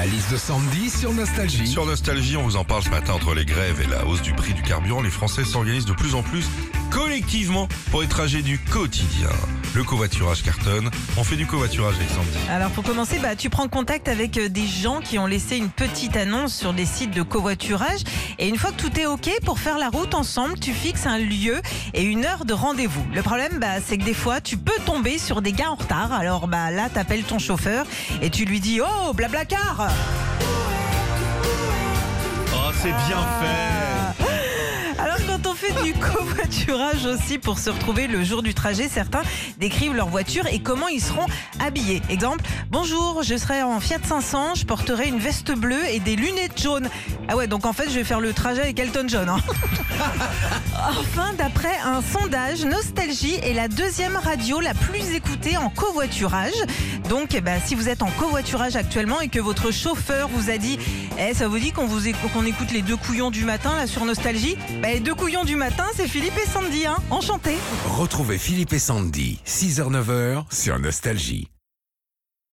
La liste de Sandy sur Nostalgie. Sur Nostalgie, on vous en parle ce matin entre les grèves et la hausse du prix du carburant. Les Français s'organisent de plus en plus collectivement pour les trajets du quotidien. Le covoiturage cartonne. On fait du covoiturage avec Sandy. Alors pour commencer, bah, tu prends contact avec euh, des gens qui ont laissé une petite annonce sur des sites de covoiturage. Et une fois que tout est OK pour faire la route ensemble, tu fixes un lieu et une heure de rendez-vous. Le problème, bah, c'est que des fois, tu peux tomber sur des gars en retard. Alors bah, là, t'appelles ton chauffeur et tu lui dis Oh, blablacar Oh, c'est bien fait du covoiturage aussi pour se retrouver le jour du trajet, certains décrivent leur voiture et comment ils seront habillés. Exemple, bonjour, je serai en Fiat 500, je porterai une veste bleue et des lunettes jaunes. Ah ouais, donc en fait je vais faire le trajet avec Elton John. hein. enfin, d'après un sondage, Nostalgie est la deuxième radio la plus écoutée en covoiturage. Donc eh ben, si vous êtes en covoiturage actuellement et que votre chauffeur vous a dit eh, ça vous dit qu'on vous éc- qu'on écoute les deux couillons du matin là sur Nostalgie? Bah, Les deux couillons du c'est Philippe et Sandy, hein Enchanté Retrouvez Philippe et Sandy, 6h-9h sur Nostalgie.